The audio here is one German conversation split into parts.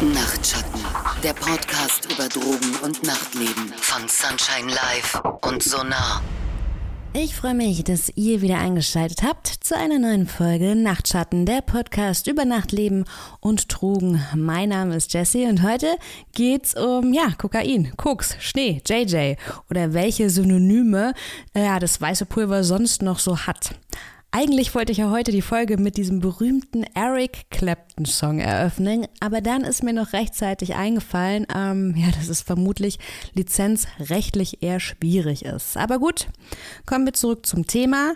Nachtschatten, der Podcast über Drogen und Nachtleben von Sunshine Live und Sonar. Ich freue mich, dass ihr wieder eingeschaltet habt zu einer neuen Folge Nachtschatten, der Podcast über Nachtleben und Drogen. Mein Name ist Jessie und heute geht's um ja Kokain, Koks, Schnee, JJ oder welche Synonyme äh, ja das weiße Pulver sonst noch so hat. Eigentlich wollte ich ja heute die Folge mit diesem berühmten Eric Clapton Song eröffnen, aber dann ist mir noch rechtzeitig eingefallen, ähm, ja, dass es vermutlich lizenzrechtlich eher schwierig ist. Aber gut, kommen wir zurück zum Thema.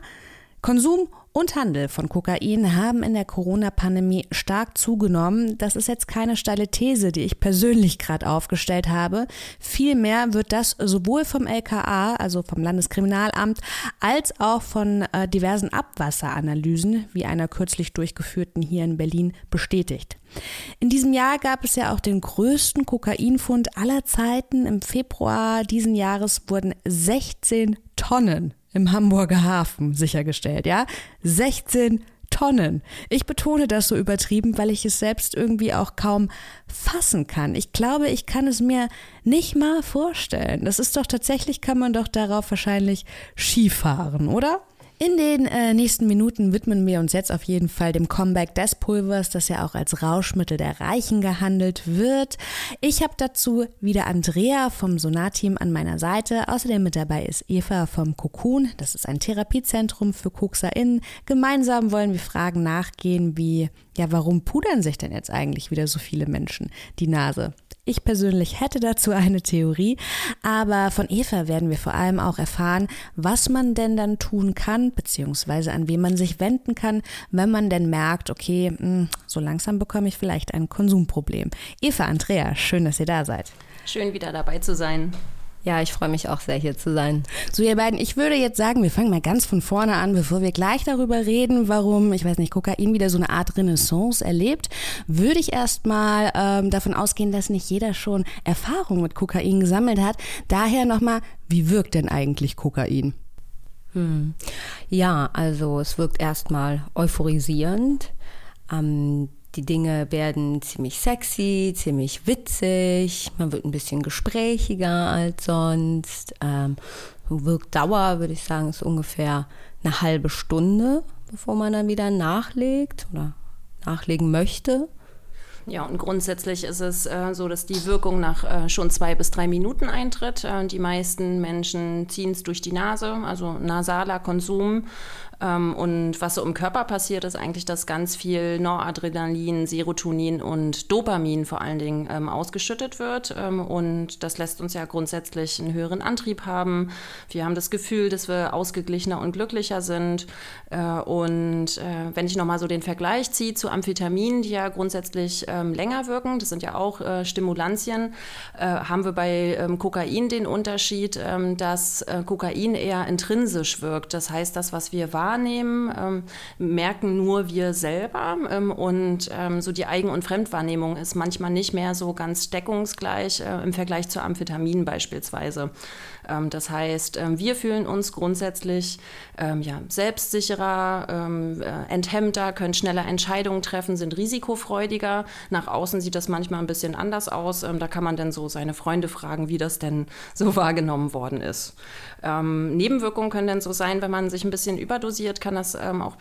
Konsum und Handel von Kokain haben in der Corona-Pandemie stark zugenommen. Das ist jetzt keine steile These, die ich persönlich gerade aufgestellt habe. Vielmehr wird das sowohl vom LKA, also vom Landeskriminalamt, als auch von äh, diversen Abwasseranalysen, wie einer kürzlich durchgeführten hier in Berlin, bestätigt. In diesem Jahr gab es ja auch den größten Kokainfund aller Zeiten. Im Februar diesen Jahres wurden 16 Tonnen im Hamburger Hafen sichergestellt, ja? 16 Tonnen. Ich betone das so übertrieben, weil ich es selbst irgendwie auch kaum fassen kann. Ich glaube, ich kann es mir nicht mal vorstellen. Das ist doch tatsächlich, kann man doch darauf wahrscheinlich Skifahren, oder? In den äh, nächsten Minuten widmen wir uns jetzt auf jeden Fall dem Comeback des Pulvers, das ja auch als Rauschmittel der Reichen gehandelt wird. Ich habe dazu wieder Andrea vom Sonar-Team an meiner Seite. Außerdem mit dabei ist Eva vom Cocoon. Das ist ein Therapiezentrum für KoxerInnen. Gemeinsam wollen wir Fragen nachgehen wie, ja, warum pudern sich denn jetzt eigentlich wieder so viele Menschen die Nase? Ich persönlich hätte dazu eine Theorie, aber von Eva werden wir vor allem auch erfahren, was man denn dann tun kann, beziehungsweise an wen man sich wenden kann, wenn man denn merkt, okay, hm, so langsam bekomme ich vielleicht ein Konsumproblem. Eva, Andrea, schön, dass ihr da seid. Schön wieder dabei zu sein. Ja, ich freue mich auch sehr, hier zu sein. So, ihr beiden, ich würde jetzt sagen, wir fangen mal ganz von vorne an, bevor wir gleich darüber reden, warum, ich weiß nicht, Kokain wieder so eine Art Renaissance erlebt, würde ich erstmal ähm, davon ausgehen, dass nicht jeder schon Erfahrung mit Kokain gesammelt hat. Daher nochmal, wie wirkt denn eigentlich Kokain? Hm. Ja, also es wirkt erstmal euphorisierend. Ähm, die Dinge werden ziemlich sexy, ziemlich witzig, man wird ein bisschen gesprächiger als sonst. Ähm, Wirkdauer, würde ich sagen, ist ungefähr eine halbe Stunde, bevor man dann wieder nachlegt oder nachlegen möchte. Ja, und grundsätzlich ist es äh, so, dass die Wirkung nach äh, schon zwei bis drei Minuten eintritt. Äh, die meisten Menschen ziehen es durch die Nase, also nasaler Konsum. Ähm, und was so im Körper passiert, ist eigentlich, dass ganz viel Noradrenalin, Serotonin und Dopamin vor allen Dingen ähm, ausgeschüttet wird. Ähm, und das lässt uns ja grundsätzlich einen höheren Antrieb haben. Wir haben das Gefühl, dass wir ausgeglichener und glücklicher sind. Äh, und äh, wenn ich nochmal so den Vergleich ziehe zu Amphetaminen, die ja grundsätzlich ähm, länger wirken, das sind ja auch äh, Stimulantien, äh, haben wir bei ähm, Kokain den Unterschied, ähm, dass äh, Kokain eher intrinsisch wirkt. Das heißt, das, was wir wahrnehmen, wahrnehmen, ähm, merken nur wir selber. Ähm, und ähm, so die Eigen- und Fremdwahrnehmung ist manchmal nicht mehr so ganz deckungsgleich äh, im Vergleich zu Amphetamin beispielsweise. Ähm, das heißt, ähm, wir fühlen uns grundsätzlich ähm, ja, selbstsicherer, äh, enthemmter, können schneller Entscheidungen treffen, sind risikofreudiger. Nach außen sieht das manchmal ein bisschen anders aus. da kann man dann so seine Freunde fragen, wie das denn so wahrgenommen worden ist. Nebenwirkungen können dann so sein, wenn man sich ein bisschen überdosiert, kann das auch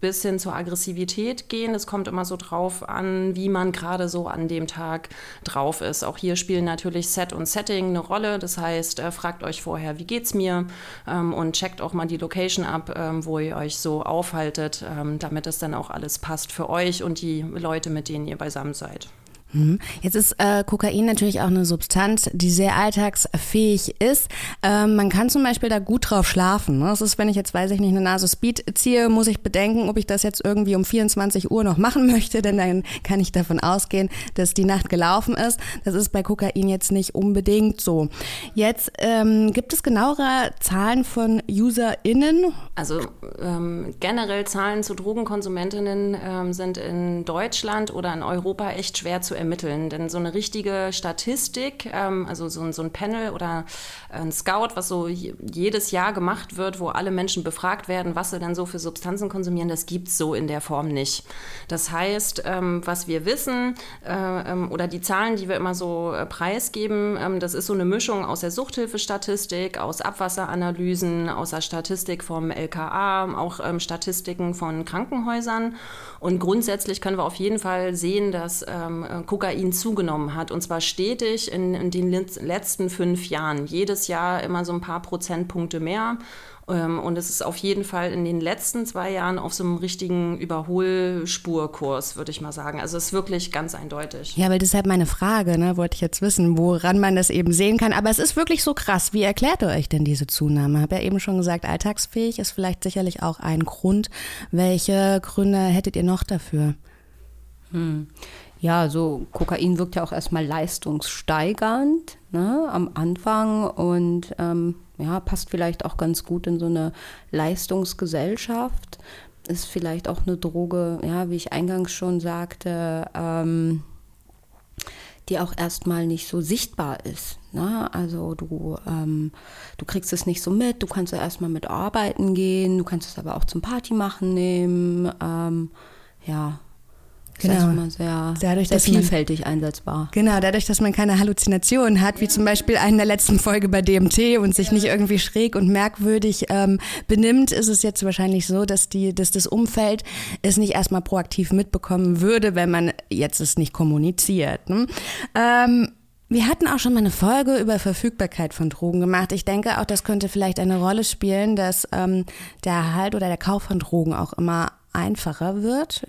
bis hin zur Aggressivität gehen. Es kommt immer so drauf an, wie man gerade so an dem Tag drauf ist. Auch hier spielen natürlich Set und Setting eine Rolle. Das heißt, äh, fragt fragt euch vorher, wie geht's mir ähm, und checkt auch mal die Location ab, ähm, wo ihr euch so aufhaltet, ähm, damit es dann auch alles passt für euch und die Leute, mit denen ihr beisammen seid. Mhm. Jetzt ist äh, Kokain natürlich auch eine Substanz, die sehr alltagsfähig ist. Ähm, man kann zum Beispiel da gut drauf schlafen. Ne? Das ist, wenn ich jetzt, weiß ich nicht, eine Nase Speed ziehe, muss ich bedenken, ob ich das jetzt irgendwie um 24 Uhr noch machen möchte, denn dann kann ich davon ausgehen, dass die Nacht gelaufen ist. Das ist bei Kokain jetzt nicht unbedingt so. Jetzt ähm, gibt es genauere Zahlen von UserInnen? Also ähm, generell Zahlen zu Drogenkonsumentinnen ähm, sind in Deutschland oder in Europa echt schwer zu ermitteln. Denn so eine richtige Statistik, ähm, also so, so, ein Panel oder ein Scout, was so jedes Jahr gemacht wird, wo alle Menschen befragt werden, was sie denn so für Substanzen konsumieren, das gibt es so in der Form nicht. Das heißt, ähm, was wir wissen äh, ähm, oder die Zahlen, die wir immer so äh, preisgeben, ähm, das ist so eine Mischung aus der Suchthilfestatistik, aus Abwasseranalysen, aus der Statistik vom LKA, auch ähm, Statistiken von Krankenhäusern. Und grundsätzlich können wir auf jeden Fall sehen, dass ähm, Kokain zugenommen hat. Und zwar stetig in, in den letzten fünf Jahren. Jedes Jahr immer so ein paar Prozentpunkte mehr. Ähm, und es ist auf jeden Fall in den letzten zwei Jahren auf so einem richtigen Überholspurkurs, würde ich mal sagen. Also es ist wirklich ganz eindeutig. Ja, weil deshalb meine Frage, ne, wollte ich jetzt wissen, woran man das eben sehen kann. Aber es ist wirklich so krass. Wie erklärt ihr euch denn diese Zunahme? Ich habe ja eben schon gesagt, alltagsfähig ist vielleicht sicherlich auch ein Grund. Welche Gründe hättet ihr noch dafür? Hm. Ja, so Kokain wirkt ja auch erstmal leistungssteigernd ne, am Anfang und ähm, ja, passt vielleicht auch ganz gut in so eine Leistungsgesellschaft. Ist vielleicht auch eine Droge, ja, wie ich eingangs schon sagte, ähm, die auch erstmal nicht so sichtbar ist. Ne? Also du, ähm, du kriegst es nicht so mit, du kannst ja erstmal mit arbeiten gehen, du kannst es aber auch zum Party machen nehmen. Ähm, ja, Genau. Das ist immer sehr, dadurch, sehr vielfältig man, einsetzbar. Genau, dadurch, dass man keine Halluzinationen hat, wie zum Beispiel in der letzten Folge bei DMT und sich nicht irgendwie schräg und merkwürdig ähm, benimmt, ist es jetzt wahrscheinlich so, dass, die, dass das Umfeld es nicht erstmal proaktiv mitbekommen würde, wenn man jetzt es nicht kommuniziert. Ne? Ähm, wir hatten auch schon mal eine Folge über Verfügbarkeit von Drogen gemacht. Ich denke auch, das könnte vielleicht eine Rolle spielen, dass ähm, der Erhalt oder der Kauf von Drogen auch immer einfacher wird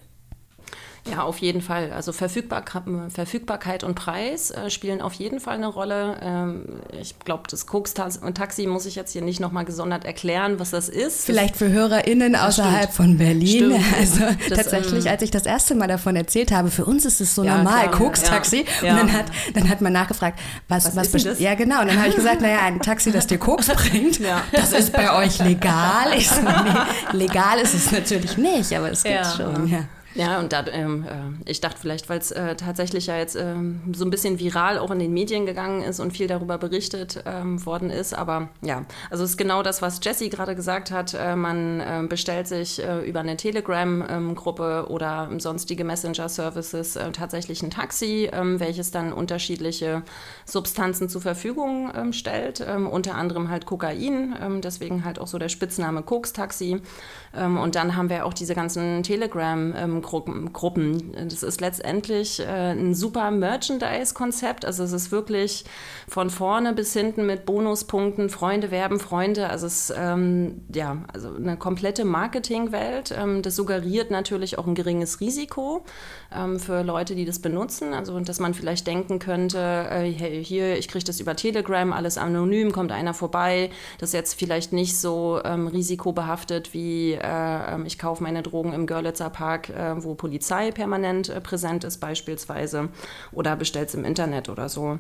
ja, auf jeden Fall. Also Verfügbar Verfügbarkeit und Preis äh, spielen auf jeden Fall eine Rolle. Ähm, ich glaube, das Koks-Taxi muss ich jetzt hier nicht nochmal gesondert erklären, was das ist. Vielleicht für HörerInnen außerhalb von Berlin. Stimmt. Also das, tatsächlich, ähm, als ich das erste Mal davon erzählt habe, für uns ist es so ja, normal, Koks-Taxi. Ja. Und dann hat, dann hat man nachgefragt, was, was, was ist das? Ja, genau. Und dann habe ich gesagt, naja, ein Taxi, das dir Koks bringt, ja. das ist bei euch legal. Ich so, nee, legal ist es natürlich nicht, aber es gibt schon. Ja. Ja, und da, ähm, äh, ich dachte vielleicht, weil es äh, tatsächlich ja jetzt ähm, so ein bisschen viral auch in den Medien gegangen ist und viel darüber berichtet ähm, worden ist. Aber ja, also es ist genau das, was Jessie gerade gesagt hat. Äh, man äh, bestellt sich äh, über eine Telegram-Gruppe oder sonstige Messenger-Services äh, tatsächlich ein Taxi, ähm, welches dann unterschiedliche Substanzen zur Verfügung ähm, stellt. Ähm, unter anderem halt Kokain, deswegen halt auch so der Spitzname Koks-Taxi. und dann haben wir auch diese ganzen Telegram- Gruppen. Das ist letztendlich äh, ein super Merchandise-Konzept. Also es ist wirklich von vorne bis hinten mit Bonuspunkten, Freunde werben Freunde. Also es ist ähm, ja, also eine komplette Marketingwelt. Ähm, das suggeriert natürlich auch ein geringes Risiko ähm, für Leute, die das benutzen. Also dass man vielleicht denken könnte, äh, hey, hier, ich kriege das über Telegram, alles anonym, kommt einer vorbei. Das ist jetzt vielleicht nicht so ähm, risikobehaftet wie äh, ähm, ich kaufe meine Drogen im Görlitzer Park äh, wo Polizei permanent äh, präsent ist beispielsweise oder bestellt es im Internet oder so.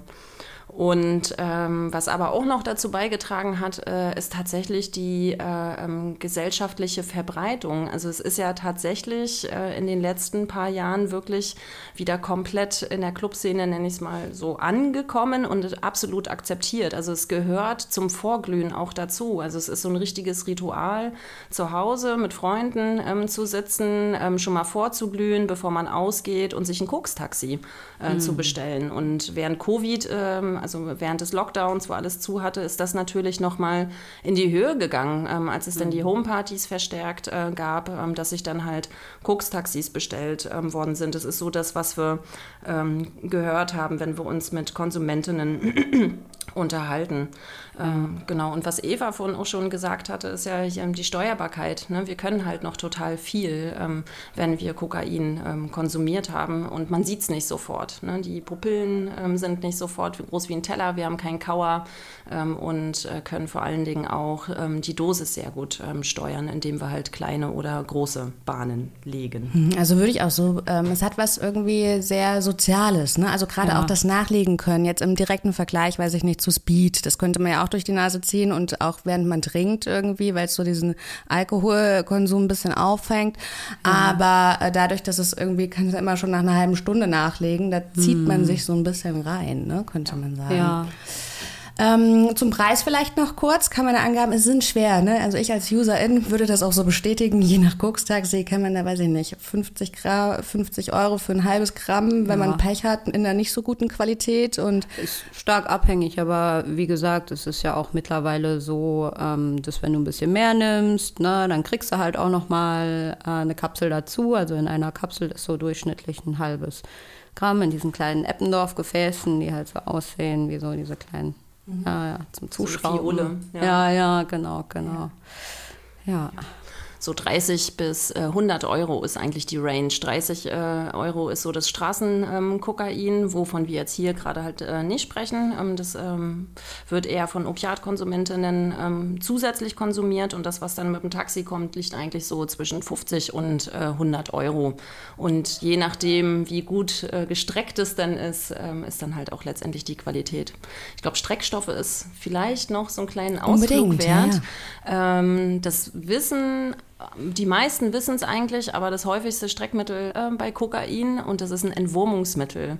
Und ähm, was aber auch noch dazu beigetragen hat, äh, ist tatsächlich die äh, ähm, gesellschaftliche Verbreitung. Also es ist ja tatsächlich äh, in den letzten paar Jahren wirklich wieder komplett in der Clubszene, nenne ich es mal so, angekommen und absolut akzeptiert. Also es gehört zum Vorglühen auch dazu. Also es ist so ein richtiges Ritual, zu Hause mit Freunden ähm, zu sitzen, ähm, schon mal vorzuglühen, bevor man ausgeht und sich ein Kokstaxi äh, mhm. zu bestellen. Und während Covid ähm, also während des Lockdowns, wo alles zu hatte, ist das natürlich nochmal in die Höhe gegangen, ähm, als es mhm. dann die Homepartys verstärkt äh, gab, ähm, dass sich dann halt Koks-Taxis bestellt ähm, worden sind. Das ist so das, was wir ähm, gehört haben, wenn wir uns mit Konsumentinnen unterhalten. Ähm, genau, und was Eva vorhin auch schon gesagt hatte, ist ja die Steuerbarkeit. Ne? Wir können halt noch total viel, ähm, wenn wir Kokain ähm, konsumiert haben und man sieht es nicht sofort. Ne? Die Pupillen ähm, sind nicht sofort groß wie ein Teller, wir haben keinen Kauer ähm, und äh, können vor allen Dingen auch ähm, die Dosis sehr gut steuern, indem wir halt kleine oder große Bahnen legen. Hm, also würde ich auch so, es hat was irgendwie sehr Soziales, ne? also gerade ja. auch das Nachlegen können, jetzt im direkten Vergleich, weiß ich nicht, zu Speed. Das könnte man ja auch durch die Nase ziehen und auch während man trinkt irgendwie, weil es so diesen Alkoholkonsum ein bisschen auffängt. Ja. Aber äh, dadurch, dass es irgendwie, kann es immer schon nach einer halben Stunde nachlegen, da zieht hm. man sich so ein bisschen rein, ne, könnte man sagen. Ja. Ähm, zum Preis vielleicht noch kurz, kann man da Angaben, es sind schwer, ne? Also ich als Userin würde das auch so bestätigen, je nach Koks-Taxi kann man da, weiß ich nicht, 50, Gra 50 Euro für ein halbes Gramm, wenn ja. man Pech hat, in einer nicht so guten Qualität und... Ist stark abhängig, aber wie gesagt, es ist ja auch mittlerweile so, ähm, dass wenn du ein bisschen mehr nimmst, ne, dann kriegst du halt auch nochmal äh, eine Kapsel dazu, also in einer Kapsel ist so durchschnittlich ein halbes Gramm in diesen kleinen Eppendorf-Gefäßen, die halt so aussehen wie so diese kleinen Mhm. Ja, ja, zum Zuschrauben. So ja. ja. ja, genau, genau. ja. ja so 30 bis äh, 100 Euro ist eigentlich die Range. 30 äh, Euro ist so das Straßenkokain, ähm, wovon wir jetzt hier gerade halt äh, nicht sprechen. Ähm, das ähm, wird eher von Opiatkonsumentinnen zusätzlich konsumiert und das, was dann mit dem Taxi kommt, liegt eigentlich so zwischen 50 und 100 äh, Euro. Und je nachdem, wie gut äh, gestreckt es dann ist, ist dann halt auch letztendlich die Qualität. Ich glaube, Streckstoffe ist vielleicht noch so einen kleinen Ausflug Unbedingt, wert. Ja. Das Wissen die meisten wissen es eigentlich, aber das häufigste Streckmittel äh, bei Kokain und das ist ein Entwurmungsmittel.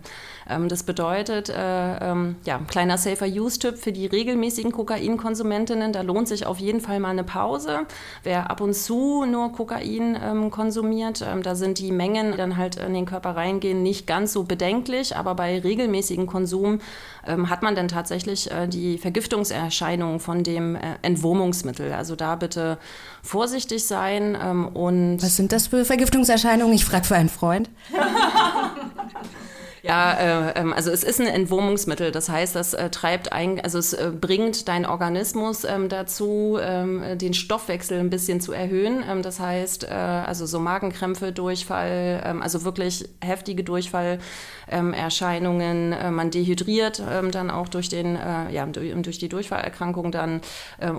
Ähm, das bedeutet, äh, ähm, ja, kleiner Safer-Use-Tipp für die regelmäßigen Kokainkonsumentinnen, da lohnt sich auf jeden Fall mal eine Pause. Wer ab und zu nur Kokain ähm, konsumiert, ähm, da sind die Mengen, die dann halt in den Körper reingehen, nicht ganz so bedenklich, aber bei regelmäßigem Konsum ähm, hat man dann tatsächlich äh, die Vergiftungserscheinungen von dem äh, Entwurmungsmittel. Also da bitte vorsichtig sein ähm, und. Was sind das für Vergiftungserscheinungen? Ich frage für einen Freund. Ja, äh, ähm, also es ist ein Entwurmungsmittel. Das heißt, das äh, treibt ein, also es äh, bringt deinen Organismus ähm, dazu, ähm, den Stoffwechsel ein bisschen zu erhöhen. Ähm, das heißt, äh, also so Magenkrämpfe, Durchfall, ähm, also wirklich heftige Durchfallerscheinungen. Äh, man dehydriert ähm, dann auch durch den, äh, ja, durch, die Durchfallerkrankung dann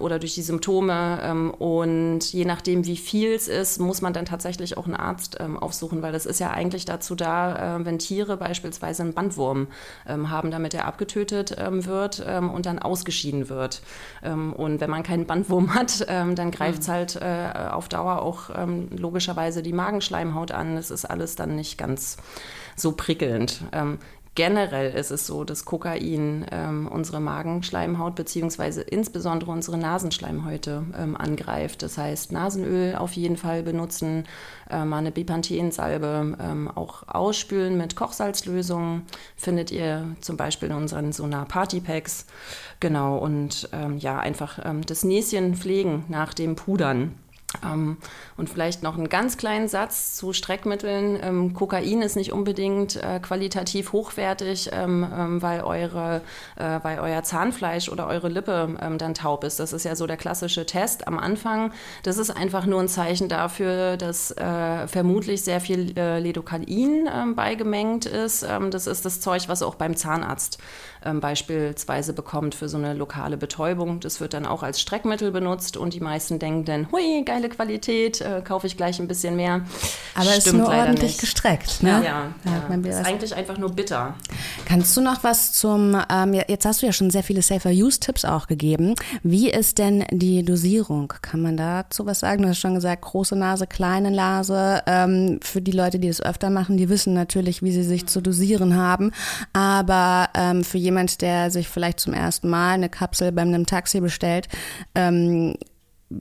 oder durch die Symptome. und je nachdem, wie viel es ist, muss man dann tatsächlich auch einen Arzt aufsuchen, weil das ist ja eigentlich dazu da, wenn Tiere beispielsweise beispielsweise einen Bandwurm ähm, haben, damit er abgetötet ähm, wird ähm, und dann ausgeschieden wird. Ähm, und wenn man keinen Bandwurm hat, ähm, dann greift es mhm. halt äh, auf Dauer auch ähm, logischerweise die Magenschleimhaut an. Das ist alles dann nicht ganz so prickelnd. Generell ist es so, dass Kokain ähm, unsere Magenschleimhaut beziehungsweise insbesondere unsere Nasenschleimhäute ähm, angreift. Das heißt, Nasenöl auf jeden Fall benutzen, äh, mal eine Bipanthensalbe ähm, auch ausspülen mit Kochsalzlösungen. Findet ihr zum Beispiel in unseren Sonar Party Packs. Genau, und ähm, ja, einfach ähm, das Näschen pflegen nach dem Pudern. Ähm, und vielleicht noch einen ganz kleinen Satz zu Streckmitteln. Ähm, Kokain ist nicht unbedingt äh, qualitativ hochwertig, ähm, ähm weil, eure, äh, weil euer Zahnfleisch oder eure Lippe ähm, dann taub ist. Das ist ja so der klassische Test am Anfang. Das ist einfach nur ein Zeichen dafür, dass äh, vermutlich sehr viel äh, Lidocain ähm, beigemengt ist. das ist das Zeug, was auch beim Zahnarzt beispielsweise bekommt für so eine lokale Betäubung. Das wird dann auch als Streckmittel benutzt und die meisten denken dann, hui, geile Qualität, äh, kaufe ich gleich ein bisschen mehr. Aber es ist nur ordentlich nicht. gestreckt, ne? Ja, ja, ja. ja. ist eigentlich einfach nur bitter. Kannst du noch was zum, ähm, jetzt hast du ja schon sehr viele Safer-Use-Tipps auch gegeben. Wie ist denn die Dosierung? Kann man dazu was sagen? Du hast schon gesagt, große Nase, kleine Nase. Ähm, für die Leute, die das öfter machen, die wissen natürlich, wie sie sich zu dosieren haben. Aber ähm, für jemand, der sich vielleicht zum ersten Mal eine Kapsel beim einem Taxi bestellt, ähm,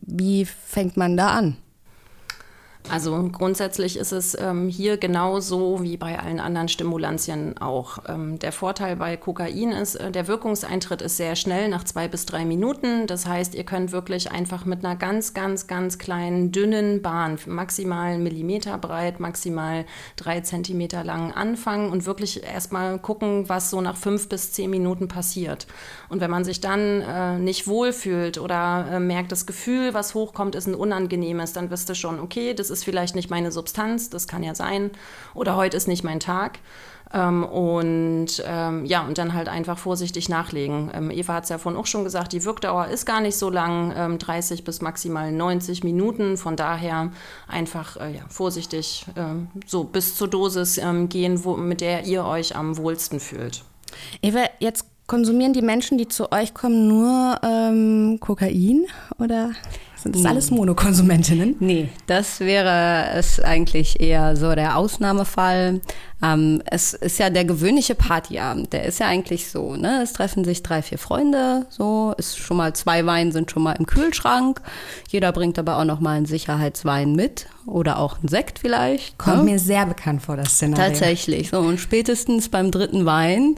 wie fängt man da an? Also grundsätzlich ist es ähm, hier genauso wie bei allen anderen Stimulantien auch. Ähm, der Vorteil bei Kokain ist, äh, der Wirkungseintritt ist sehr schnell, nach zwei bis drei Minuten. Das heißt, ihr könnt wirklich einfach mit einer ganz, ganz, ganz kleinen, dünnen Bahn, maximal einen Millimeter breit, maximal drei Zentimeter lang anfangen und wirklich erstmal gucken, was so nach fünf bis zehn Minuten passiert. Und wenn man sich dann äh, nicht wohlfühlt oder äh, merkt, das Gefühl, was hochkommt, ist ein unangenehmes, dann wisst ihr schon, okay, das ist vielleicht nicht meine Substanz, das kann ja sein, oder heute ist nicht mein Tag. Ähm, und ähm, ja, und dann halt einfach vorsichtig nachlegen. Ähm, Eva hat es ja vorhin auch schon gesagt, die Wirkdauer ist gar nicht so lang, ähm, 30 bis maximal 90 Minuten. Von daher einfach äh, ja, vorsichtig ähm, so bis zur Dosis ähm, gehen, wo, mit der ihr euch am wohlsten fühlt. Eva, jetzt konsumieren die Menschen, die zu euch kommen, nur ähm, Kokain oder sind das alles Monokonsumentinnen? Nee, das wäre es eigentlich eher so der Ausnahmefall. Ähm, es ist ja der gewöhnliche Partyabend, der ist ja eigentlich so, ne? Es treffen sich drei, vier Freunde, so, ist schon mal zwei Wein sind schon mal im Kühlschrank. Jeder bringt aber auch noch mal einen Sicherheitswein mit oder auch einen Sekt vielleicht. Kommt ne? mir sehr bekannt vor, das Szenario. Tatsächlich. So, und spätestens beim dritten Wein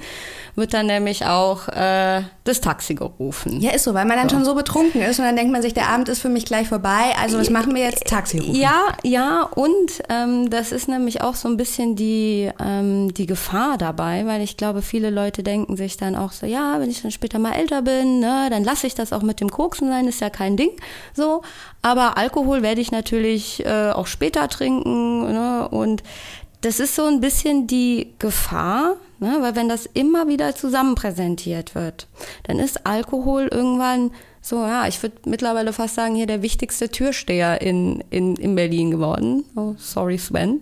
wird dann nämlich auch äh, das Taxi gerufen. Ja, ist so, weil man dann so. schon so betrunken ist und dann denkt man sich, der Abend ist für mich gleich vorbei, also was machen wir jetzt? Taxi rufen. Ja, ja, und ähm, das ist nämlich auch so ein bisschen die, ähm, die Gefahr dabei, weil ich glaube, viele Leute denken sich dann auch so, ja, wenn ich dann später mal älter bin, ne, dann lasse ich das auch mit dem Koksen sein, ist ja kein Ding. So, aber Alkohol werde ich natürlich äh, auch später trinken. Ne? Und das ist so ein bisschen die Gefahr, ne? weil wenn das immer wieder zusammen präsentiert wird, dann ist Alkohol irgendwann so, ja, ich würde mittlerweile fast sagen, hier der wichtigste Türsteher in, in, in Berlin geworden. Oh, sorry, Sven.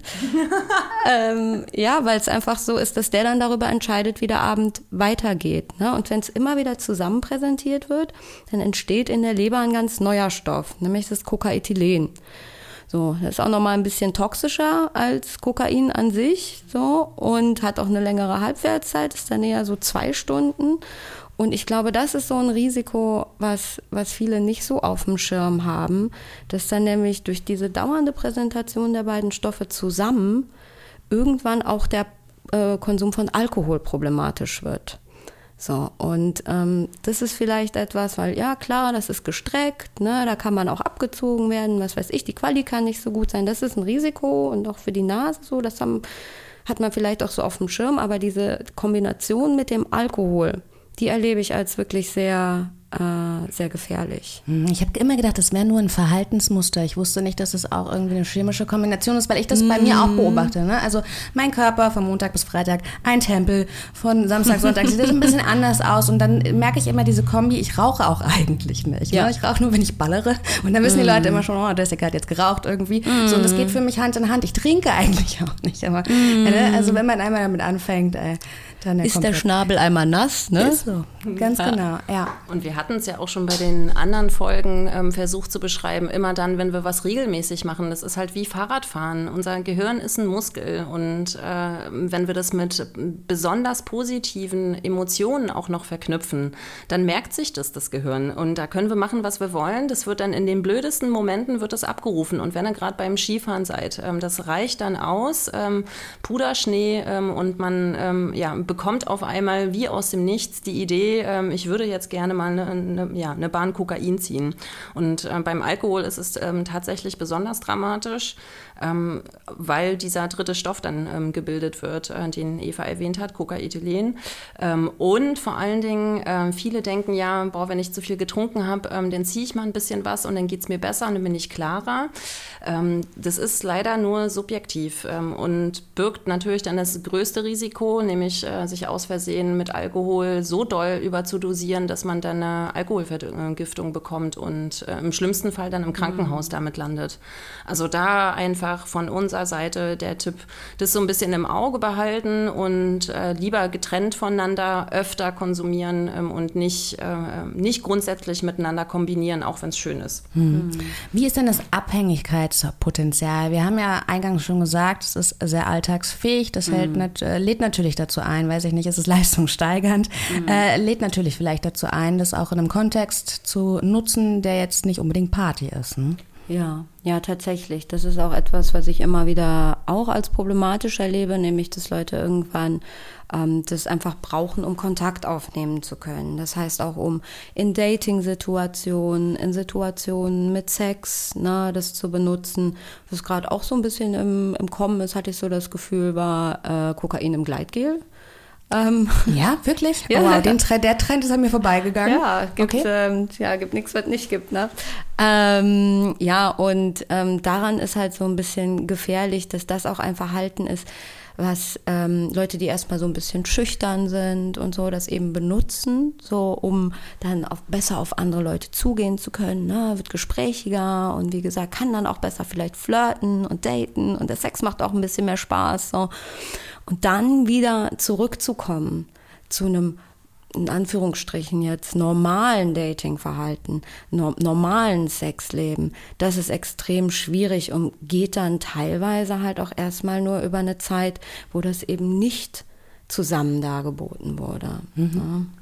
ähm, ja, weil es einfach so ist, dass der dann darüber entscheidet, wie der Abend weitergeht. Ne? Und wenn es immer wieder zusammen präsentiert wird, dann entsteht in der Leber ein ganz neuer Stoff, nämlich das Kokaethylen. So, das ist auch nochmal ein bisschen toxischer als Kokain an sich, so, und hat auch eine längere Halbwertszeit, ist dann eher so zwei Stunden. Und ich glaube, das ist so ein Risiko, was, was viele nicht so auf dem Schirm haben, dass dann nämlich durch diese dauernde Präsentation der beiden Stoffe zusammen irgendwann auch der äh, Konsum von Alkohol problematisch wird. So, und ähm, das ist vielleicht etwas, weil ja klar, das ist gestreckt, ne, da kann man auch abgezogen werden, was weiß ich, die Quali kann nicht so gut sein. Das ist ein Risiko und auch für die Nase so, das haben, hat man vielleicht auch so auf dem Schirm, aber diese Kombination mit dem Alkohol, die erlebe ich als wirklich sehr äh, sehr gefährlich. Hm, ich habe immer gedacht, das wäre nur ein Verhaltensmuster. Ich wusste nicht, dass es auch irgendwie eine chemische Kombination ist, weil ich das mm. bei mir auch hm. beobachte. Ne? Also mein Körper von Montag bis Freitag, ein Tempel, von Samstag, Sonntag sieht das ein bisschen anders aus. Und dann merke ich immer diese Kombi, ich rauche auch eigentlich nicht. Ne? Ja. Ne? Ich rauche nur, wenn ich ballere. Und dann wissen mm. die Leute immer schon, oh, Jessica hat jetzt geraucht irgendwie. Mm. So, und das geht für mich Hand in Hand. Ich trinke eigentlich auch nicht. Aber, äh, also wenn man einmal damit anfängt, äh, dann ist der Schnabel einmal nass, ne? Ist so, ganz ja. genau, ja. Und wir hatten es ja auch schon bei den anderen Folgen ähm, versucht zu beschreiben, immer dann, wenn wir was regelmäßig machen, das ist halt wie Fahrradfahren. Unser Gehirn ist ein Muskel und äh, wenn wir das mit besonders positiven Emotionen auch noch verknüpfen, dann merkt sich das das Gehirn und da können wir machen, was wir wollen. Das wird dann in den blödesten Momenten wird das abgerufen und wenn ihr gerade beim Skifahren seid, ähm, das reicht dann aus, ähm, Puderschnee ähm, und man ähm, ja bekommt auf einmal wie aus dem Nichts die Idee, ähm, ich würde jetzt gerne mal eine, eine, ja, eine Bahn Kokain ziehen. Und äh, beim Alkohol ist es ähm, tatsächlich besonders dramatisch ähm, weil dieser dritte Stoff dann ähm, gebildet wird, äh, den Eva erwähnt hat, Cocaethylen. Ähm, und vor allen Dingen, äh, viele denken ja, boah, wenn ich zu viel getrunken habe, ähm, dann ziehe ich mal ein bisschen was und dann geht es mir besser und dann bin ich klarer. Ähm, das ist leider nur subjektiv ähm, und birgt natürlich dann das größte Risiko, nämlich äh, sich aus Versehen mit Alkohol so doll überzudosieren, dass man dann eine Alkoholvergiftung bekommt und äh, im schlimmsten Fall dann im Krankenhaus mhm. damit landet. Also da einfach einfach von unserer Seite der Tipp, das so ein bisschen im Auge behalten und äh, lieber getrennt voneinander öfter konsumieren ähm, und nicht, äh, nicht grundsätzlich miteinander kombinieren, auch wenn es schön ist. Hm. Wie ist denn das Abhängigkeitspotenzial? Wir haben ja eingangs schon gesagt, es ist sehr alltagsfähig, das hält, hm. nat äh, lädt natürlich dazu ein, weiß ich nicht, es ist leistungssteigernd, hm. äh, lädt natürlich vielleicht dazu ein, das auch in einem Kontext zu nutzen, der jetzt nicht unbedingt Party ist. Hm? Ja, ja, tatsächlich. Das ist auch etwas, was ich immer wieder auch als problematisch erlebe, nämlich, dass Leute irgendwann ähm, das einfach brauchen, um Kontakt aufnehmen zu können. Das heißt auch, um in Dating-Situationen, in Situationen mit Sex, ne, das zu benutzen. Was gerade auch so ein bisschen im, im Kommen ist, hatte ich so das Gefühl, war äh, Kokain im Gleitgel. Ähm, ja, wirklich? Ja. Oh, wow, den Trend, der Trend ist an mir vorbeigegangen. Ja, gibt, okay. ähm, ja, gibt nichts, was nicht gibt. Ne? Ähm, ja, und ähm, daran ist halt so ein bisschen gefährlich, dass das auch ein Verhalten ist, was ähm, Leute, die erstmal so ein bisschen schüchtern sind und so, das eben benutzen, so um dann auf, besser auf andere Leute zugehen zu können, ne? wird gesprächiger und wie gesagt, kann dann auch besser vielleicht flirten und daten und der Sex macht auch ein bisschen mehr Spaß. So. Und dann wieder zurückzukommen zu einem in Anführungsstrichen jetzt normalen Datingverhalten, no normalen Sexleben, das ist extrem schwierig und geht dann teilweise halt auch erstmal nur über eine Zeit, wo das eben nicht zusammen dargeboten wurde. Mhm. Ja.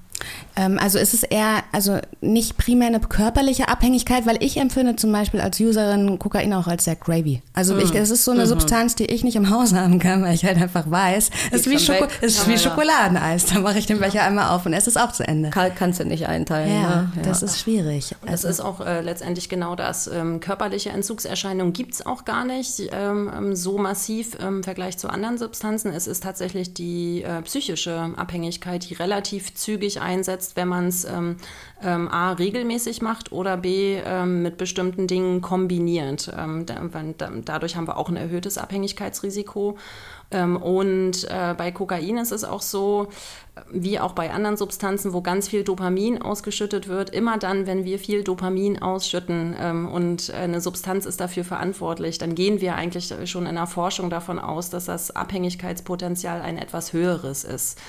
Ähm, also ist es eher, also nicht primär eine körperliche Abhängigkeit, weil ich empfinde zum Beispiel als Userin Kokain auch als sehr gravy. Also mhm. ich, es ist so eine mhm. Substanz, die ich nicht im Haus haben kann, weil ich halt einfach weiß, es ist wie, Schoko es ist wie Schokoladeneis. Da mache ich den Becher einmal auf und es ist auch zu Ende. Kann, kannst du nicht einteilen. Ja, ne? ja. das ist schwierig. Und das also ist auch äh, letztendlich genau das. Ähm, körperliche Entzugserscheinungen gibt es auch gar nicht ähm, ähm, so massiv im Vergleich zu anderen Substanzen. Es ist tatsächlich die äh, psychische Abhängigkeit, die relativ zügig einsetzt, wenn man es ähm, ähm, A regelmäßig macht oder B ähm, mit bestimmten Dingen kombiniert. Ähm, da, da, dadurch haben wir auch ein erhöhtes Abhängigkeitsrisiko. Ähm, und äh, bei Kokain ist es auch so, wie auch bei anderen Substanzen, wo ganz viel Dopamin ausgeschüttet wird, immer dann, wenn wir viel Dopamin ausschütten ähm, und eine Substanz ist dafür verantwortlich, dann gehen wir eigentlich schon in der Forschung davon aus, dass das Abhängigkeitspotenzial ein etwas höheres ist.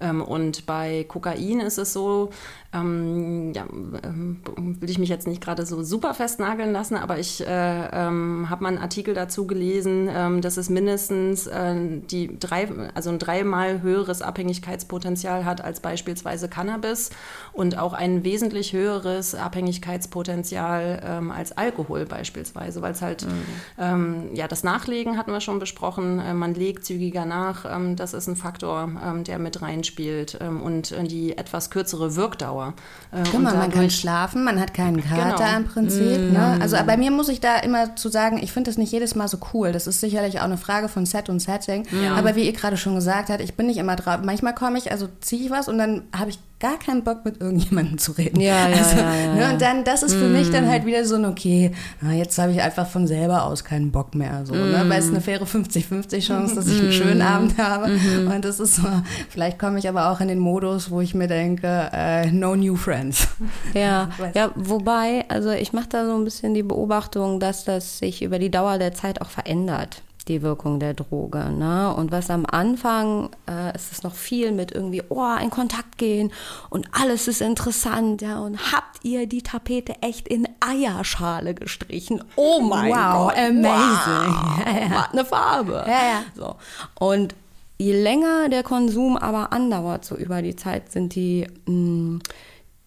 Ähm, und bei Kokain ist es so, ähm, ja, ähm, will ich mich jetzt nicht gerade so super festnageln lassen, aber ich äh, ähm, habe mal einen Artikel dazu gelesen, ähm, dass es mindestens äh, die drei, also ein dreimal höheres Abhängigkeitspotenzial hat als beispielsweise Cannabis und auch ein wesentlich höheres Abhängigkeitspotenzial ähm, als Alkohol beispielsweise, weil es halt mhm. ja das Nachlegen hatten wir schon besprochen, äh, man legt zügiger nach, das ist ein Faktor, der mit reinspielt und äh, die etwas kürzere Wirkdauer Dauer. Äh, Guck mal, man kann schlafen, man hat keinen Kater genau. im Prinzip. Mm. Ne? Also bei mir muss ich da immer zu sagen, ich finde das nicht jedes Mal so cool. Das ist sicherlich auch eine Frage von Set und Setting. Ja. Aber wie ihr gerade schon gesagt habt, ich bin nicht immer drauf. Manchmal komme ich, also ziehe ich was und dann habe ich gar keinen Bock mit irgendjemandem zu reden. Ja, ja, also, ja, ja, ne, Und dann, das ist für mm. mich dann mm. halt wieder so ein, okay, na, jetzt habe ich einfach von selber aus keinen Bock mehr. So, mm. ne? Weil es ist eine faire 50-50 Chance, dass ich einen schönen mm. Abend habe. -hmm. Und das ist so, vielleicht komme ich aber auch in den Modus, wo ich mir denke, äh, no new friends. Ja, ja wobei, also ich mache da so ein bisschen die Beobachtung, dass das sich über die Dauer der Zeit auch verändert die Wirkung der Droge. Ne? Und was am Anfang äh, ist es noch viel mit irgendwie, oh, in Kontakt gehen und alles ist interessant. Ja? Und habt ihr die Tapete echt in Eierschale gestrichen? Oh mein wow, Gott, amazing. Wow, ja, ja. eine Farbe. Ja, ja. So. Und je länger der Konsum aber andauert, so über die Zeit sind die mh, mm,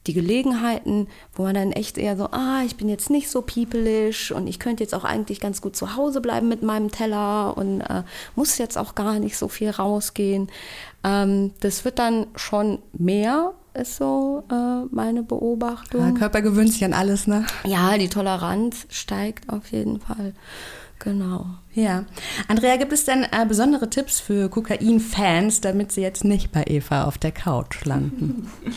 die Gelegenheiten, wo man dann echt eher so, ah, ich bin jetzt nicht so piepelisch und ich könnte jetzt auch eigentlich ganz gut zu Hause bleiben mit meinem Teller und äh, muss jetzt auch gar nicht so viel rausgehen. Ähm, das wird dann schon mehr, ist so äh, meine Beobachtung. Der Körper gewöhnt sich an alles, ne? Ja, die Toleranz steigt auf jeden Fall. Genau. Ja. Andrea, gibt es denn äh, besondere Tipps für Kokain-Fans, damit sie jetzt nicht bei Eva auf der Couch landen?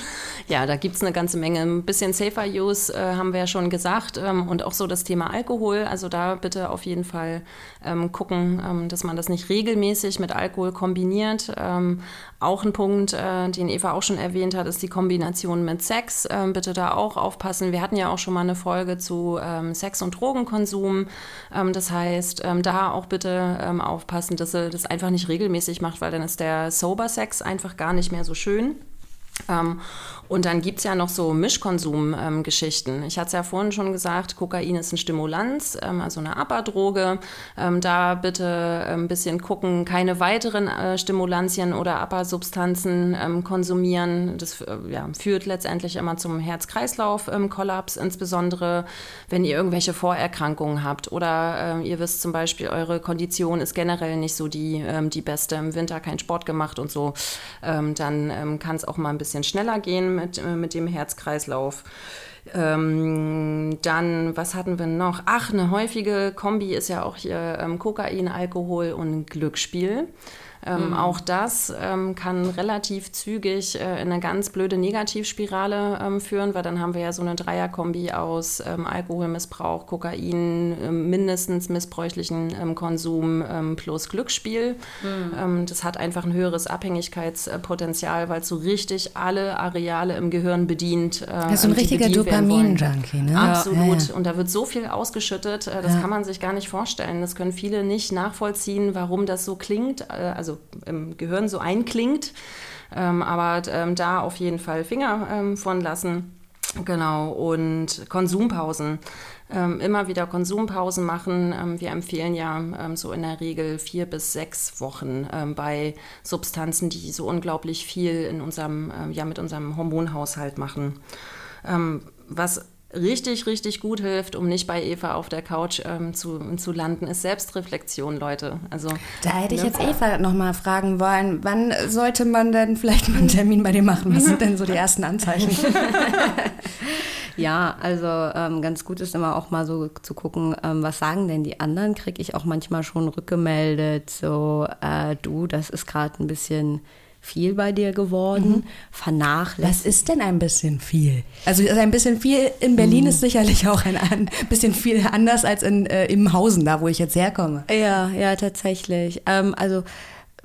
Ja, da gibt es eine ganze Menge. Ein bisschen Safer Use äh, haben wir ja schon gesagt ähm, und auch so das Thema Alkohol. Also da bitte auf jeden Fall ähm, gucken, ähm, dass man das nicht regelmäßig mit Alkohol kombiniert. Ähm, auch ein Punkt, äh, den Eva auch schon erwähnt hat, ist die Kombination mit Sex. Ähm, bitte da auch aufpassen. Wir hatten ja auch schon mal eine Folge zu ähm, Sex und Drogenkonsum. das heißt, da auch bitte aufpassen, dass ihr das einfach nicht regelmäßig macht, weil dann ist der Sober Sex einfach gar nicht mehr so schön. Ähm, und dann gibt es ja noch so Mischkonsum-Geschichten. Ähm, ich hatte es ja vorhin schon gesagt, Kokain ist ein Stimulanz, ähm, also eine APA-Droge. Ähm, da bitte ein bisschen gucken, keine weiteren äh, Stimulantien oder APA-Substanzen ähm, konsumieren. Das äh, ja, führt letztendlich immer zum Herz-Kreislauf-Kollaps, insbesondere wenn ihr irgendwelche Vorerkrankungen habt oder äh, ihr wisst zum Beispiel, eure Kondition ist generell nicht so die, ähm, die beste, im Winter kein Sport gemacht und so, dann kann es auch mal ein bisschen schneller gehen mit, äh, mit dem Herzkreislauf. Ähm, dann, was hatten wir noch? Ach, eine häufige Kombi ist ja auch hier ähm, Kokain, Alkohol und Glücksspiel. Ähm, mhm. Auch das ähm, kann relativ zügig äh, in eine ganz blöde Negativspirale ähm, führen, weil dann haben wir ja so eine Dreierkombi aus ähm, Alkoholmissbrauch, Kokain, ähm, mindestens missbräuchlichen ähm, Konsum plus Glücksspiel. Mhm. das hat einfach ein höheres Abhängigkeitspotenzial, weil es so richtig alle Areale im Gehirn bedient. Äh, das ist so ein richtiger Dopamin-Junkie, ne? Absolut. Ja, ja. Und da wird so viel ausgeschüttet, äh, das ja. kann man sich gar nicht vorstellen. Das können viele nicht nachvollziehen, warum das so klingt. Äh, im Gehirn so einklingt. Ähm, aber ähm, da auf jeden Fall Finger ähm, von lassen. Genau, und Konsumpausen. Ähm, immer wieder Konsumpausen machen. Ähm, wir empfehlen ja ähm, so in der Regel vier bis sechs Wochen bei Substanzen, die so unglaublich viel in unserem, ja, mit unserem Hormonhaushalt machen. Was richtig, richtig gut hilft, um nicht bei Eva auf der Couch ähm, zu, zu landen, ist Selbstreflexion, Leute. Also, da hätte ich ne? jetzt Eva nochmal fragen wollen, wann sollte man denn vielleicht mal einen Termin bei dir machen? Was sind denn so die ersten Anzeichen? ja, also ähm, ganz gut ist immer auch mal so zu gucken, ähm, was sagen denn die anderen? Kriege ich auch manchmal schon rückgemeldet, so äh, du, das ist gerade ein bisschen viel bei dir geworden, mhm. vernachlässigt. Was ist denn ein bisschen viel? Also ein bisschen viel in Berlin mhm. ist sicherlich auch ein, ein bisschen viel anders als in äh, Imhausen, da wo ich jetzt herkomme. Ja, ja, tatsächlich. Ähm, also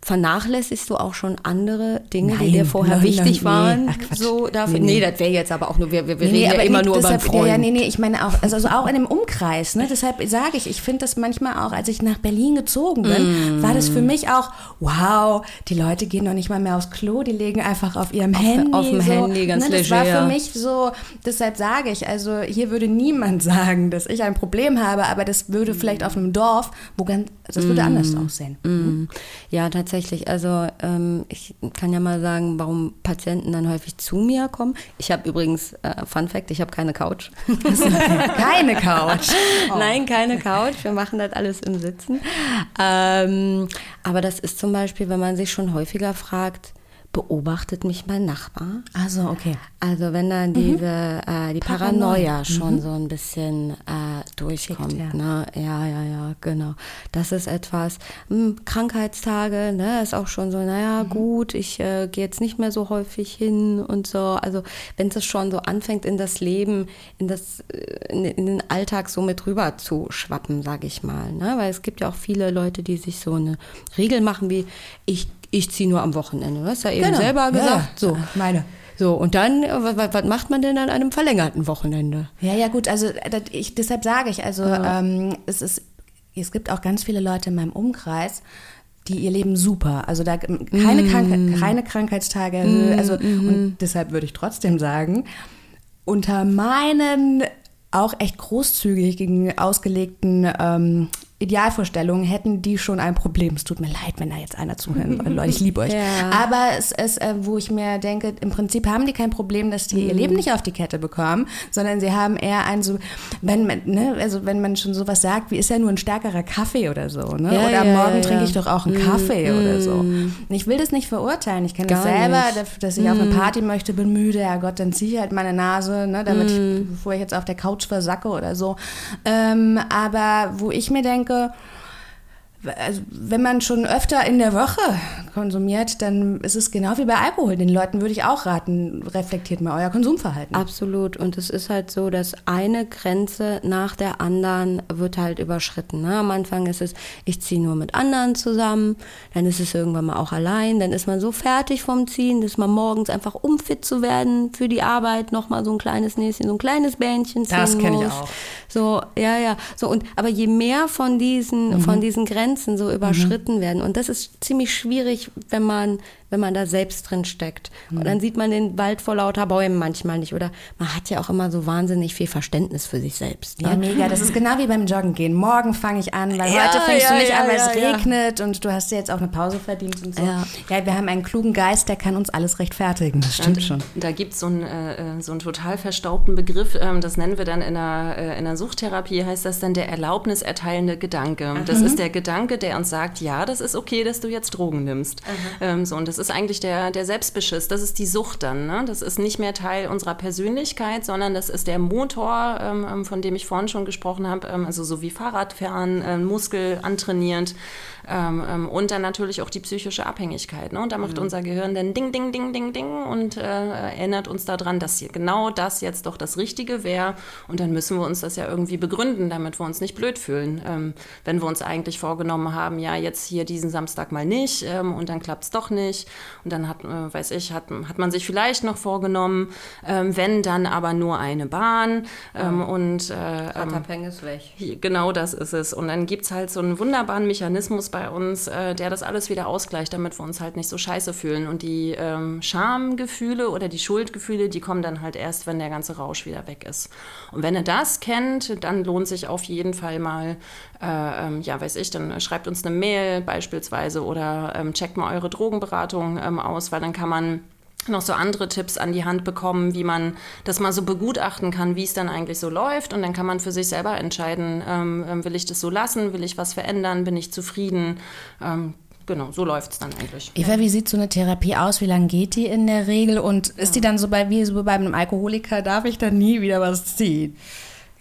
vernachlässigst du auch schon andere Dinge, nein, die dir vorher nein, wichtig nein, waren? Nee. Ach, so dafür? Nee, nee. das wäre jetzt aber auch nur, wir, wir nee, reden ja immer nur deshalb, über einen Freund. Ja, nee, nee, ich meine auch, also, also auch in dem Umkreis, ne? deshalb sage ich, ich finde das manchmal auch, als ich nach Berlin gezogen bin, mm. war das für mich auch, wow, die Leute gehen noch nicht mal mehr aufs Klo, die legen einfach auf ihrem auf, Handy. Auf dem so, Handy, ganz ne? Das leger. war für mich so, deshalb sage ich, also hier würde niemand sagen, dass ich ein Problem habe, aber das würde vielleicht auf einem Dorf, wo ganz, das würde mm. anders aussehen. Mm. Ja, tatsächlich, also ähm, ich kann ja mal sagen, warum Patienten dann häufig zu mir kommen. Ich habe übrigens, äh, Fun Fact, ich habe keine Couch. keine Couch? Oh. Nein, keine Couch. Wir machen das alles im Sitzen. Ähm, aber das ist zum Beispiel, wenn man sich schon häufiger fragt, beobachtet mich mein Nachbar. Also okay. Also wenn dann mhm. diese äh, die Paranoia, Paranoia schon mhm. so ein bisschen äh, durchkommt. Schickt, ja. Ne? ja, ja, ja, genau. Das ist etwas. Mh, hm, Krankheitstage, ne, ist auch schon so. Naja, mhm. gut, ich äh, gehe jetzt nicht mehr so häufig hin und so. Also wenn es schon so anfängt in das Leben, in das äh, in, in den Alltag so mit rüber zu schwappen, sage ich mal. Ne? Weil es gibt ja auch viele Leute, die sich so eine Regel machen wie ich ich ziehe nur am Wochenende. Du hast ja eben genau. selber gesagt. Ja, so, meine. So, und dann, was, was, macht man denn an einem verlängerten Wochenende? Ja, ja, gut, also das, ich, deshalb sage ich, also ja. ähm, es ist, es gibt auch ganz viele Leute in meinem Umkreis, die ihr Leben super, also da keine, mm. Krank keine Krankheitstage, mm, also mm. und deshalb würde ich trotzdem sagen, unter meinen auch echt großzügig ausgelegten ähm, Idealvorstellungen hätten die schon ein Problem. Es tut mir leid, wenn da jetzt einer zuhören will. Leute, ich liebe euch. Ja. Aber es ist, äh, wo ich mir denke, im Prinzip haben die kein Problem, dass die mhm. ihr Leben nicht auf die Kette bekommen, sondern sie haben eher ein so, wenn man, ne, also wenn man schon sowas sagt, wie ist ja nur ein stärkerer Kaffee oder so, ne? Ja, oder ja, morgen trinke ich doch auch einen mhm. Kaffee mhm. oder so. Ich will das nicht verurteilen. Ich kenne das selber, nicht. dass ich mhm. auf eine mhm. Party möchte, bin müde, ja Gott, dann ziehe ich halt meine Nase, ne, damit ich, mhm. bevor ich jetzt auf der Couch versacke oder so. Ähm, aber wo ich mir denke, denke, also wenn man schon öfter in der Woche konsumiert, dann ist es genau wie bei Alkohol. Den Leuten würde ich auch raten, reflektiert mal euer Konsumverhalten. Absolut. Und es ist halt so, dass eine Grenze nach der anderen wird halt überschritten. Ne? Am Anfang ist es, ich ziehe nur mit anderen zusammen. Dann ist es irgendwann mal auch allein. Dann ist man so fertig vom Ziehen, dass man morgens einfach, um fit zu werden für die Arbeit, nochmal so ein kleines Näschen, so ein kleines Bähnchen ziehen Das kenne ich auch. So, ja, ja. So, und, aber je mehr von diesen, mhm. von diesen Grenzen so überschritten mhm. werden, und das ist ziemlich schwierig, wenn man wenn man da selbst drin steckt. Und dann sieht man den Wald vor lauter Bäumen manchmal nicht. Oder man hat ja auch immer so wahnsinnig viel Verständnis für sich selbst. Ne? Ja, mega. Das ist genau wie beim Joggen gehen. Morgen fange ich an, weil ja, heute fängst ja, du nicht ja, an, weil es regnet und du hast dir jetzt auch eine Pause verdient und so. Ja. wir haben einen klugen Geist, der kann uns alles rechtfertigen. Das stimmt und, schon. Da gibt es so, einen, äh, so einen total verstaubten Begriff, ähm, das nennen wir dann in der, äh, in der Suchttherapie, heißt das dann der erlaubniserteilende Gedanke. Aha. Das ist der Gedanke, der uns sagt, ja, das ist okay, dass du jetzt Drogen nimmst. Ähm, so, und das ist eigentlich der, der Selbstbeschiss, das ist die Sucht dann. Ne? Das ist nicht mehr Teil unserer Persönlichkeit, sondern das ist der Motor, ähm, ähm von dem ich vorhin schon gesprochen habe, ähm, also so wie Fahrradfahren, äh, Muskel antrainierend. Ähm, ähm, und dann natürlich auch die psychische Abhängigkeit. Ne? Und da macht mhm. unser Gehirn dann Ding, Ding, Ding, Ding, Ding und äh, erinnert uns daran, dass hier genau das jetzt doch das Richtige wäre. Und dann müssen wir uns das ja irgendwie begründen, damit wir uns nicht blöd fühlen. Ähm, wenn wir uns eigentlich vorgenommen haben, ja, jetzt hier diesen Samstag mal nicht ähm, und dann klappt es doch nicht. Und dann hat, äh, weiß ich, hat, hat man sich vielleicht noch vorgenommen, ähm, wenn dann aber nur eine Bahn. Mhm. Und äh, ähm, ist weg. Genau das ist es. Und dann gibt es halt so einen wunderbaren Mechanismus bei bei uns, äh, der das alles wieder ausgleicht, damit wir uns halt nicht so scheiße fühlen. Und die ähm, Schamgefühle oder die Schuldgefühle, die kommen dann halt erst, wenn der ganze Rausch wieder weg ist. Und wenn ihr das kennt, dann lohnt sich auf jeden Fall mal, äh, ähm, ja, weiß ich, dann schreibt uns eine Mail beispielsweise oder ähm, checkt mal eure Drogenberatung ähm, aus, weil dann kann man noch so andere Tipps an die Hand bekommen, wie man das mal so begutachten kann, wie es dann eigentlich so läuft. Und dann kann man für sich selber entscheiden, ähm, ähm will ich das so lassen, will ich was verändern, bin ich zufrieden. Ähm, genau, so läuft es dann eigentlich. Eva, wie sieht so eine Therapie aus? Wie lange geht die in der Regel? Und ist die dann so bei, wie so bei einem Alkoholiker, darf ich dann nie wieder was ziehen?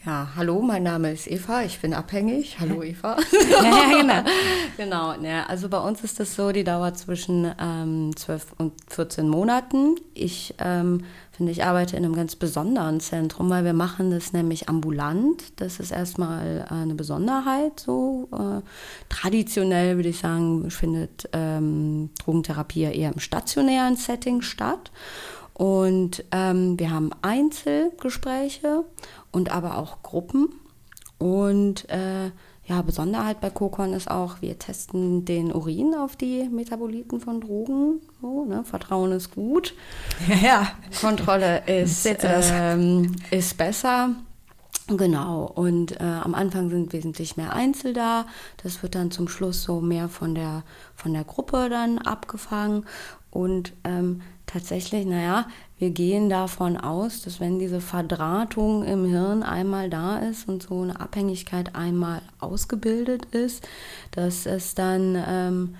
Ja, hallo, mein Name ist Eva, ich bin abhängig. Hallo Eva. ja, ja, genau. genau, ne, also bei uns ist das so, die dauert zwischen ähm, 12 und 14 Monaten. Ich ähm, finde, ich arbeite in einem ganz besonderen Zentrum, weil wir machen das nämlich ambulant. Das ist erstmal äh, eine Besonderheit so. Äh, traditionell würde ich sagen, findet ähm, Drogentherapie eher im stationären Setting statt. Und ähm, wir haben Einzelgespräche und aber auch Gruppen. Und äh, ja, Besonderheit bei Kokon ist auch, wir testen den Urin auf die Metaboliten von Drogen. So, ne? Vertrauen ist gut. Ja, ja. Kontrolle ist, ähm, ist besser. Genau, und äh, am Anfang sind wesentlich mehr Einzel da. Das wird dann zum Schluss so mehr von der, von der Gruppe dann abgefangen. Und ähm, tatsächlich, naja, wir gehen davon aus, dass wenn diese Verdrahtung im Hirn einmal da ist und so eine Abhängigkeit einmal ausgebildet ist, dass es dann ähm,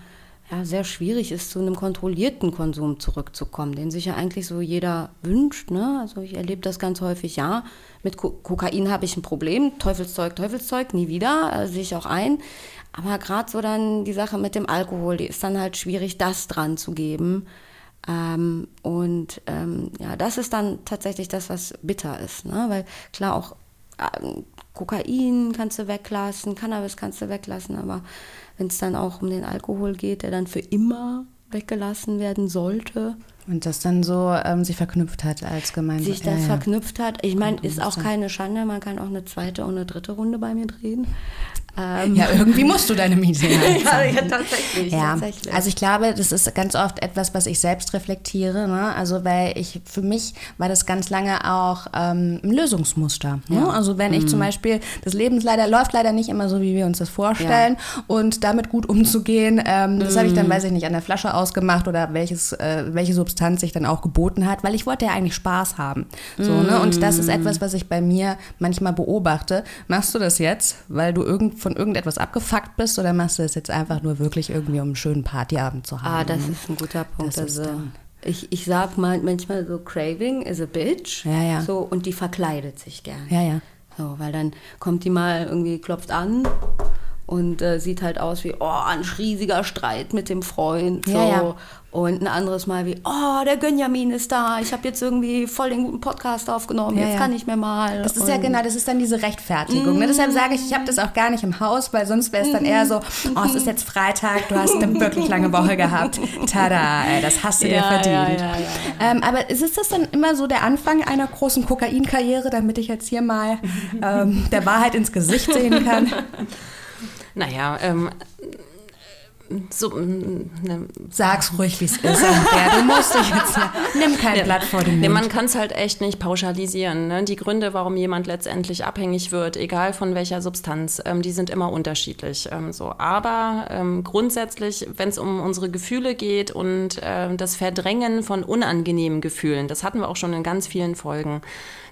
ja, sehr schwierig ist, zu einem kontrollierten Konsum zurückzukommen, den sich ja eigentlich so jeder wünscht. Ne? Also ich erlebe das ganz häufig, ja, mit Ko Kokain habe ich ein Problem, Teufelszeug, Teufelszeug, nie wieder, äh, sehe ich auch ein. Aber gerade so dann die Sache mit dem Alkohol, die ist dann halt schwierig, das dran zu geben. Ähm, und ähm, ja, das ist dann tatsächlich das, was bitter ist. Ne? Weil klar, auch äh, Kokain kannst du weglassen, Cannabis kannst du weglassen, aber wenn es dann auch um den Alkohol geht, der dann für immer weggelassen werden sollte. Und das dann so ähm, sich verknüpft hat als gemeinsam. Sich das ja, verknüpft hat. Ich meine, ist auch keine Schande, man kann auch eine zweite und eine dritte Runde bei mir drehen. Ähm. Ja, irgendwie musst du deine Miete ja, ja, tatsächlich, ja. tatsächlich. Also ich glaube, das ist ganz oft etwas, was ich selbst reflektiere. Ne? Also weil ich, für mich war das ganz lange auch ähm, ein Lösungsmuster. Ne? Ja. Also wenn ich mhm. zum Beispiel, das Leben leider, läuft leider nicht immer so, wie wir uns das vorstellen. Und damit gut umzugehen, ähm, das mhm. habe ich dann, mhm. weiß ich nicht, an der Flasche ausgemacht oder welches, äh, welche Substanz sich dann auch geboten hat, weil ich wollte ja eigentlich Spaß haben. So, mhm. ne? Und das ist etwas, was ich bei mir manchmal beobachte. Machst du das jetzt, weil du irgend von irgendetwas abgefuckt bist oder machst du das jetzt einfach nur wirklich irgendwie, um einen schönen Partyabend zu haben? Ah, das ist ein guter Punkt. Das also, ich, ich sag mal manchmal so, Craving is a bitch. Ja, ja. So, und die verkleidet sich gern. Ja, ja. So, weil dann kommt die mal irgendwie, klopft an und äh, sieht halt aus wie, oh, ein riesiger Streit mit dem Freund. So. Ja, ja. Und ein anderes Mal wie, oh, der Gönjamin ist da. Ich habe jetzt irgendwie voll den guten Podcast aufgenommen. Ja, jetzt kann ich mir mal. Das ist und ja genau, das ist dann diese Rechtfertigung. Mm. Ne? Deshalb sage ich, ich habe das auch gar nicht im Haus, weil sonst wäre es dann eher so, oh, es ist jetzt Freitag, du hast eine wirklich lange Woche gehabt. Tada, ey, das hast du ja, dir verdient. Ähm, aber ist das dann immer so der Anfang einer großen Kokainkarriere, damit ich jetzt hier mal ähm, der Wahrheit ins Gesicht sehen kann? Naja, ähm, so, ne, Sag's ruhig, wie es ist. Ja, du musst dich jetzt ja, nimm kein ja, Blatt vor den Mund. Nee, man kann es halt echt nicht pauschalisieren. Ne? Die Gründe, warum jemand letztendlich abhängig wird, egal von welcher Substanz, ähm, die sind immer unterschiedlich. Ähm, so. Aber ähm, grundsätzlich, wenn es um unsere Gefühle geht und äh, das Verdrängen von unangenehmen Gefühlen, das hatten wir auch schon in ganz vielen Folgen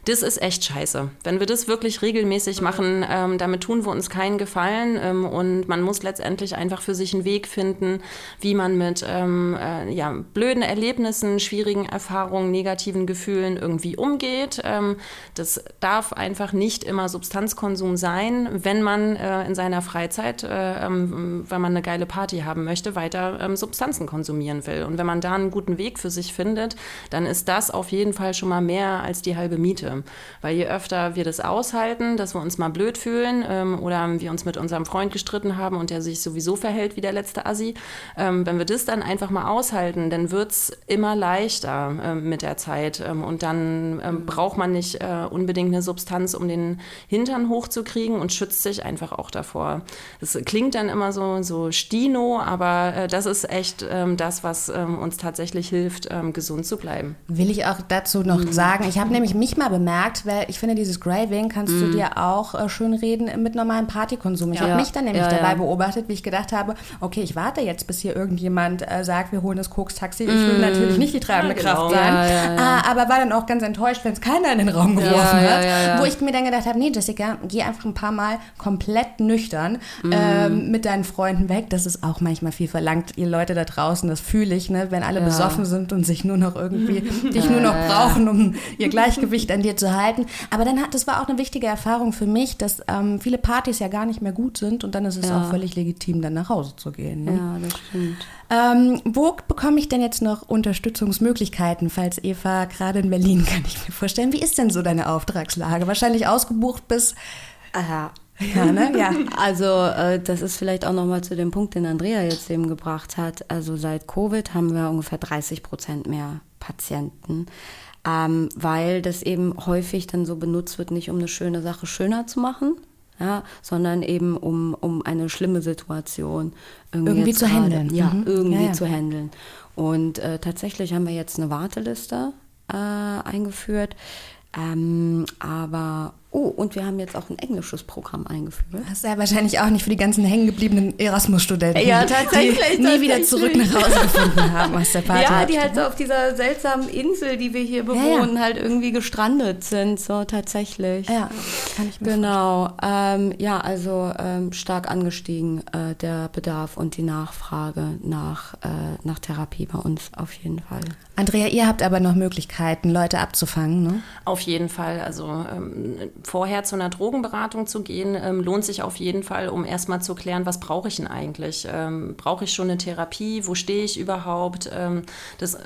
das ist echt scheiße. Wenn wir das wirklich regelmäßig machen, ähm, damit tun wir uns keinen Gefallen ähm, und man muss letztendlich einfach für sich einen Weg finden, wie man mit ähm, äh, ja, blöden Erlebnissen, schwierigen Erfahrungen, negativen Gefühlen irgendwie umgeht. Ähm, das darf einfach nicht immer Substanzkonsum sein, wenn man äh, in seiner Freizeit, äh, ähm, wenn man eine geile Party haben möchte, weiter ähm, Substanzen konsumieren will. Und wenn man da einen guten Weg für sich findet, dann ist das auf jeden Fall schon mal mehr als die halbe Miete. Sollte. Weil je öfter wir das aushalten, dass wir uns mal blöd fühlen ähm, oder wir uns mit unserem Freund gestritten haben und der sich sowieso verhält wie der letzte Assi, ähm, wenn wir das dann einfach mal aushalten, dann wird es immer leichter ähm, mit der Zeit. Ähm, und dann ähm, braucht man nicht äh, unbedingt eine Substanz, um den Hintern hochzukriegen und schützt sich einfach auch davor. Das klingt dann immer so, so Stino, aber äh, das ist echt ähm, das, was uns tatsächlich hilft, gesund zu bleiben. Will ich auch dazu noch mhm. sagen, ich habe nämlich mich mal bemerkt, weil ich finde, dieses Graving kannst mhm. du dir auch äh, schön reden mit normalem Partykonsum. Ich ja. habe mich dann nämlich ja, dabei ja. beobachtet, wie ich gedacht habe, okay, ich warte jetzt, bis hier irgendjemand äh, sagt, wir holen das Koks-Taxi. Ich will mhm. natürlich nicht die treibende genau. Kraft sein, ah, aber war dann auch ganz enttäuscht, wenn es keiner in den Raum geworfen hat, wo ich mir dann gedacht habe, nee, Jessica, geh einfach ein paar Mal komplett nüchtern mhm. ähm, mit deinen Freunden weg. Das ist auch manchmal viel verlangt. Ihr Leute da draußen, das fühle ich, ne? wenn alle besoffen sind und sich nur noch irgendwie, dich nur noch brauchen, um ihr Gleichgewicht an dir zu halten. Aber dann hat, das war auch eine wichtige Erfahrung für mich, dass ähm, viele Partys ja gar nicht mehr gut sind und dann ist es ja. auch völlig legitim, dann nach Hause zu gehen. Ne? Ja, das stimmt. Ähm, wo bekomme ich denn jetzt noch Unterstützungsmöglichkeiten, falls Eva gerade in Berlin, kann ich mir vorstellen. Wie ist denn so deine Auftragslage? Wahrscheinlich ausgebucht bis... Aha. Ja, ne? ja. Also äh, das ist vielleicht auch nochmal zu dem Punkt, den Andrea jetzt eben gebracht hat. Also seit Covid haben wir ungefähr 30 Prozent mehr Patienten, ähm, weil das eben häufig dann so benutzt wird, nicht um eine schöne Sache schöner zu machen, ja, sondern eben um, um eine schlimme Situation irgendwie, irgendwie zu handeln. Ja, mhm. irgendwie ja, ja. zu handeln. Und äh, tatsächlich haben wir jetzt eine Warteliste äh, eingeführt. Ähm, aber Oh, und wir haben jetzt auch ein englisches Programm eingeführt. Das ist ja wahrscheinlich auch nicht für die ganzen hängengebliebenen Erasmus-Studenten. Ja, tatsächlich. Die nie wieder zurück nach Hause gefunden haben aus der Party. Ja, die halt so auf dieser seltsamen Insel, die wir hier bewohnen, ja, ja. halt irgendwie gestrandet sind, so tatsächlich. Ja, kann ich mir Genau. Ähm, ja, also ähm, stark angestiegen äh, der Bedarf und die Nachfrage nach, äh, nach Therapie bei uns auf jeden Fall. Andrea, ihr habt aber noch Möglichkeiten, Leute abzufangen, ne? Auf jeden Fall. Also ähm, vorher zu einer Drogenberatung zu gehen, ähm, lohnt sich auf jeden Fall, um erstmal zu klären, was brauche ich denn eigentlich? Ähm, brauche ich schon eine Therapie? Wo stehe ich überhaupt? Ähm, das, äh,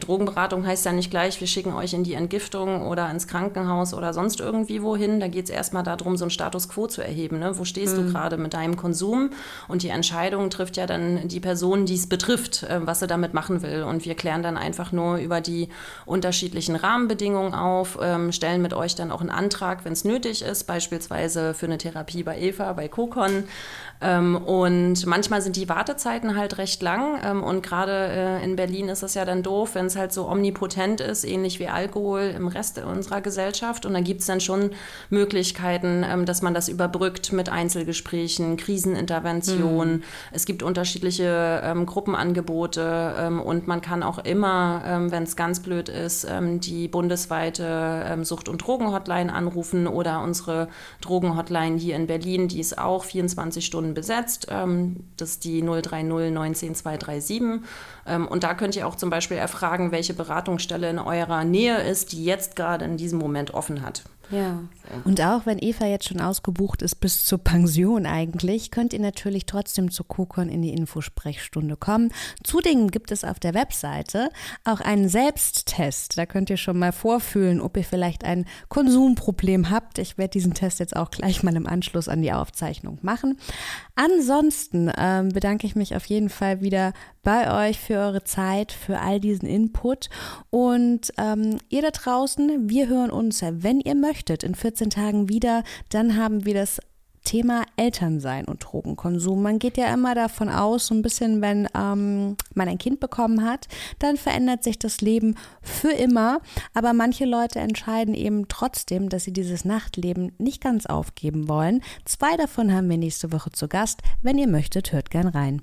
Drogenberatung heißt ja nicht gleich, wir schicken euch in die Entgiftung oder ins Krankenhaus oder sonst irgendwie wohin. Da geht es erstmal darum, so einen Status quo zu erheben. Ne? Wo stehst mhm. du gerade mit deinem Konsum? Und die Entscheidung trifft ja dann die Person, die es betrifft, äh, was sie damit machen will. Und wir klären dann einfach nur über die unterschiedlichen Rahmenbedingungen auf, ähm, stellen mit euch dann auch einen Antrag, wenn wenn es nötig ist, beispielsweise für eine Therapie bei Eva, bei Kokon. Ähm, und manchmal sind die Wartezeiten halt recht lang. Ähm, und gerade äh, in Berlin ist es ja dann doof, wenn es halt so omnipotent ist, ähnlich wie Alkohol im Rest unserer Gesellschaft. Und da gibt es dann schon Möglichkeiten, ähm, dass man das überbrückt mit Einzelgesprächen, Krisenintervention. Mhm. Es gibt unterschiedliche ähm, Gruppenangebote ähm, und man kann auch immer, ähm, wenn es ganz blöd ist, die bundesweite Sucht- und Drogenhotline anrufen oder unsere Drogenhotline hier in Berlin, die ist auch 24 Stunden besetzt. Ähm, das ist die 030 19 237. und da könnt ihr auch zum Beispiel erfragen, welche Beratungsstelle in eurer Nähe ist, die jetzt gerade in diesem Moment offen hat. Ja. Und auch wenn Eva jetzt schon ausgebucht ist bis zur Pension eigentlich, könnt ihr natürlich trotzdem zu Kokon in die Infosprechstunde kommen. Zudem gibt es auf der Webseite auch einen Selbsttest. Da könnt ihr schon mal vorfühlen, ob ihr vielleicht ein Konsumproblem habt. Ich werde diesen Test jetzt auch gleich mal im Anschluss an die Aufzeichnung machen. Ansonsten ähm, bedanke ich mich auf jeden Fall wieder bei euch für eure Zeit, für all diesen Input. Und ähm, ihr da draußen, wir hören uns, wenn ihr möchtet, in 14 Tagen wieder. Dann haben wir das Thema Elternsein und Drogenkonsum. Man geht ja immer davon aus, so ein bisschen, wenn ähm, man ein Kind bekommen hat, dann verändert sich das Leben für immer. Aber manche Leute entscheiden eben trotzdem, dass sie dieses Nachtleben nicht ganz aufgeben wollen. Zwei davon haben wir nächste Woche zu Gast. Wenn ihr möchtet, hört gern rein.